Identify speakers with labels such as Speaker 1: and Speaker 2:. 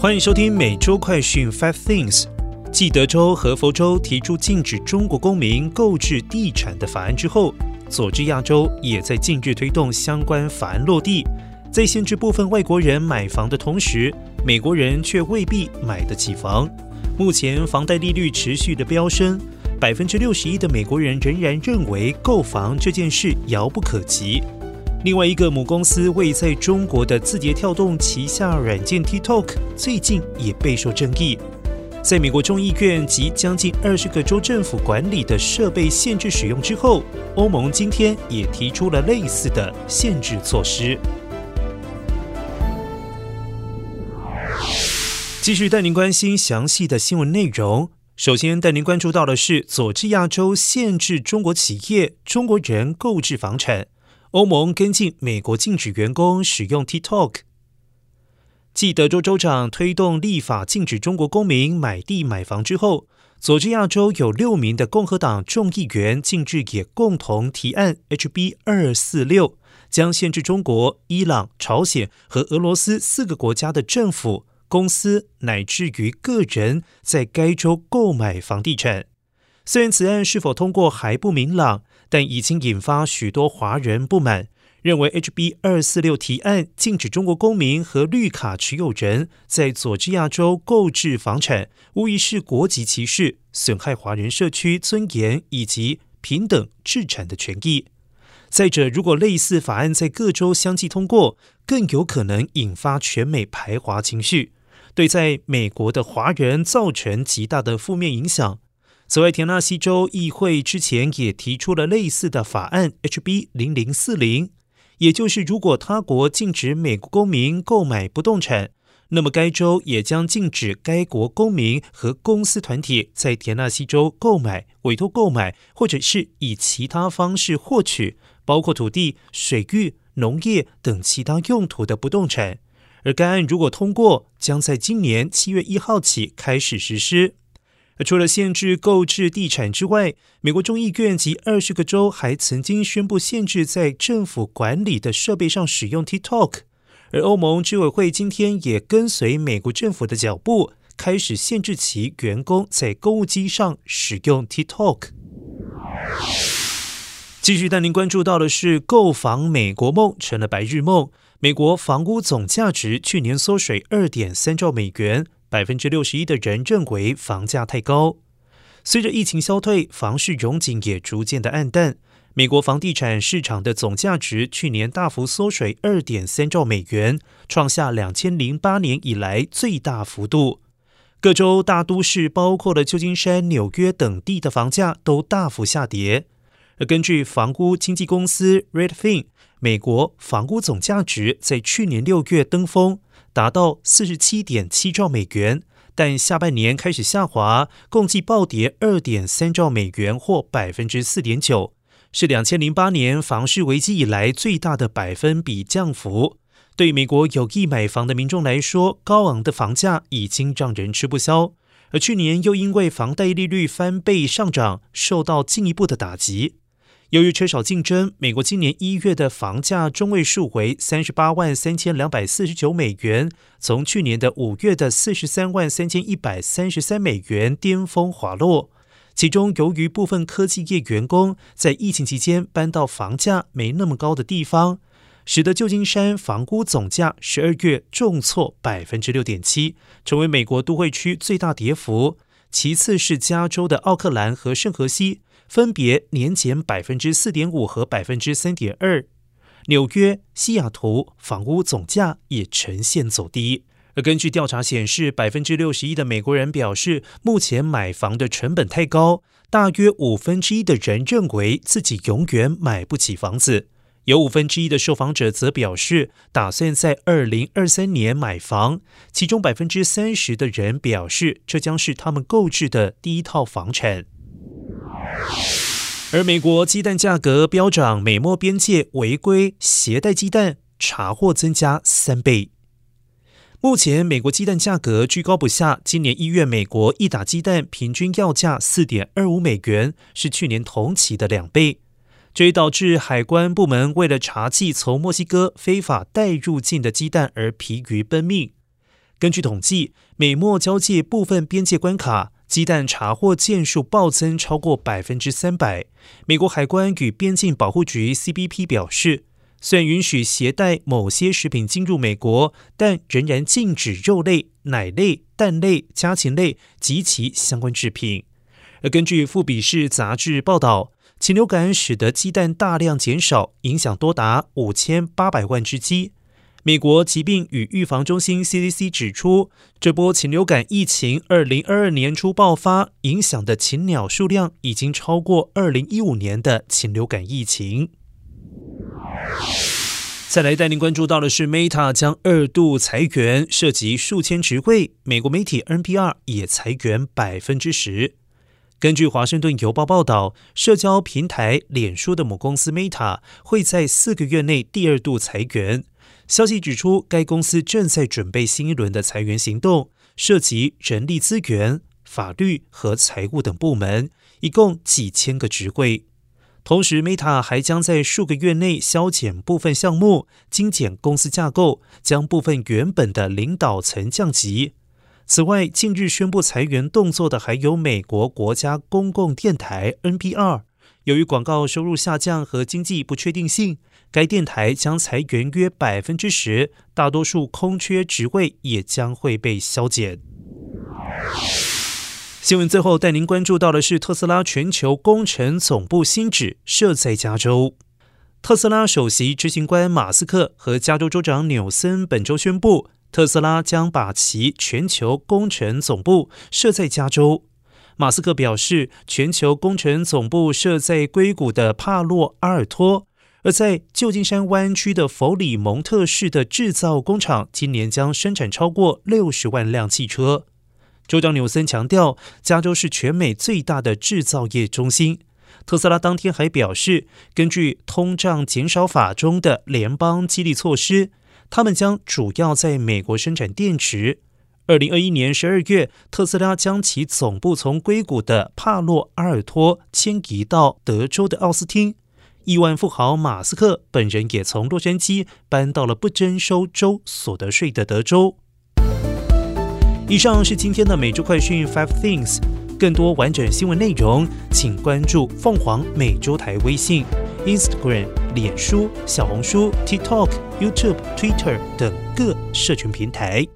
Speaker 1: 欢迎收听每周快讯 Five Things。继德州和佛州提出禁止中国公民购置地产的法案之后，佐治亚州也在近日推动相关法案落地，在限制部分外国人买房的同时，美国人却未必买得起房。目前房贷利率持续的飙升，百分之六十一的美国人仍然认为购房这件事遥不可及。另外一个母公司位在中国的字节跳动旗下软件 TikTok 最近也备受争议。在美国众议院及将近二十个州政府管理的设备限制使用之后，欧盟今天也提出了类似的限制措施。继续带您关心详细的新闻内容。首先带您关注到的是，佐治亚州限制中国企业、中国人购置房产。欧盟跟进美国禁止员工使用 TikTok。继德州州长推动立法禁止中国公民买地买房之后，佐治亚州有六名的共和党众议员近日也共同提案 HB 二四六，将限制中国、伊朗、朝鲜和俄罗斯四个国家的政府、公司乃至于个人在该州购买房地产。虽然此案是否通过还不明朗。但已经引发许多华人不满，认为 HB 二四六提案禁止中国公民和绿卡持有人在佐治亚州购置房产，无疑是国籍歧视，损害华人社区尊严以及平等置产的权益。再者，如果类似法案在各州相继通过，更有可能引发全美排华情绪，对在美国的华人造成极大的负面影响。此外，田纳西州议会之前也提出了类似的法案 HB 零零四零，也就是如果他国禁止美国公民购买不动产，那么该州也将禁止该国公民和公司团体在田纳西州购买、委托购买或者是以其他方式获取，包括土地、水域、农业等其他用途的不动产。而该案如果通过，将在今年七月一号起开始实施。除了限制购置地产之外，美国众议院及二十个州还曾经宣布限制在政府管理的设备上使用 TikTok。而欧盟执委会今天也跟随美国政府的脚步，开始限制其员工在购物机上使用 TikTok。继续带您关注到的是，购房美国梦成了白日梦。美国房屋总价值去年缩水二点三兆美元。百分之六十一的人认为房价太高。随着疫情消退，房市融景也逐渐的暗淡。美国房地产市场的总价值去年大幅缩水二点三兆美元，创下两千零八年以来最大幅度。各州大都市，包括了旧金山、纽约等地的房价都大幅下跌。而根据房屋经纪公司 Redfin，美国房屋总价值在去年六月登峰。达到四十七点七兆美元，但下半年开始下滑，共计暴跌二点三兆美元，或百分之四点九，是两千零八年房市危机以来最大的百分比降幅。对美国有意买房的民众来说，高昂的房价已经让人吃不消，而去年又因为房贷利率翻倍上涨，受到进一步的打击。由于缺少竞争，美国今年一月的房价中位数为三十八万三千两百四十九美元，从去年的五月的四十三万三千一百三十三美元巅峰滑落。其中，由于部分科技业员工在疫情期间搬到房价没那么高的地方，使得旧金山房屋总价十二月重挫百分之六点七，成为美国都会区最大跌幅。其次是加州的奥克兰和圣荷西。分别年减百分之四点五和百分之三点二，纽约、西雅图房屋总价也呈现走低。而根据调查显示，百分之六十一的美国人表示，目前买房的成本太高。大约五分之一的人认为自己永远买不起房子。有五分之一的受访者则表示，打算在二零二三年买房。其中百分之三十的人表示，这将是他们购置的第一套房产。而美国鸡蛋价格飙涨，美墨边界违规携带鸡蛋查获增加三倍。目前美国鸡蛋价格居高不下，今年一月美国一打鸡蛋平均要价四点二五美元，是去年同期的两倍。这也导致海关部门为了查缉从墨西哥非法带入境的鸡蛋而疲于奔命。根据统计，美墨交界部分边界关卡，鸡蛋查获件数暴增超过百分之三百。美国海关与边境保护局 （CBP） 表示，虽然允许携带某些食品进入美国，但仍然禁止肉类、奶类、蛋类、家禽类及其相关制品。而根据《富比士》杂志报道，禽流感使得鸡蛋大量减少，影响多达五千八百万只鸡。美国疾病与预防中心 （CDC） 指出，这波禽流感疫情二零二二年初爆发，影响的禽鸟数量已经超过二零一五年的禽流感疫情。再来带您关注到的是，Meta 将二度裁员，涉及数千职位。美国媒体 NPR 也裁员百分之十。根据《华盛顿邮报》报道，社交平台脸书的母公司 Meta 会在四个月内第二度裁员。消息指出，该公司正在准备新一轮的裁员行动，涉及人力资源、法律和财务等部门，一共几千个职位。同时，Meta 还将在数个月内削减部分项目，精简公司架构，将部分原本的领导层降级。此外，近日宣布裁员动作的还有美国国家公共电台 NPR。由于广告收入下降和经济不确定性。该电台将裁员约百分之十，大多数空缺职位也将会被削减。新闻最后带您关注到的是特斯拉全球工程总部新址设在加州。特斯拉首席执行官马斯克和加州州长纽森本周宣布，特斯拉将把其全球工程总部设在加州。马斯克表示，全球工程总部设在硅谷的帕洛阿尔托。而在旧金山湾区的弗里蒙特市的制造工厂，今年将生产超过六十万辆汽车。州长纽森强调，加州是全美最大的制造业中心。特斯拉当天还表示，根据通胀减少法中的联邦激励措施，他们将主要在美国生产电池。二零二一年十二月，特斯拉将其总部从硅谷的帕洛阿尔托迁移到德州的奥斯汀。亿万富豪马斯克本人也从洛杉矶搬到了不征收州所得税的德州。以上是今天的每周快讯 Five Things，更多完整新闻内容，请关注凤凰美洲台微信、Instagram、脸书、小红书、TikTok、YouTube、Twitter 等各社群平台。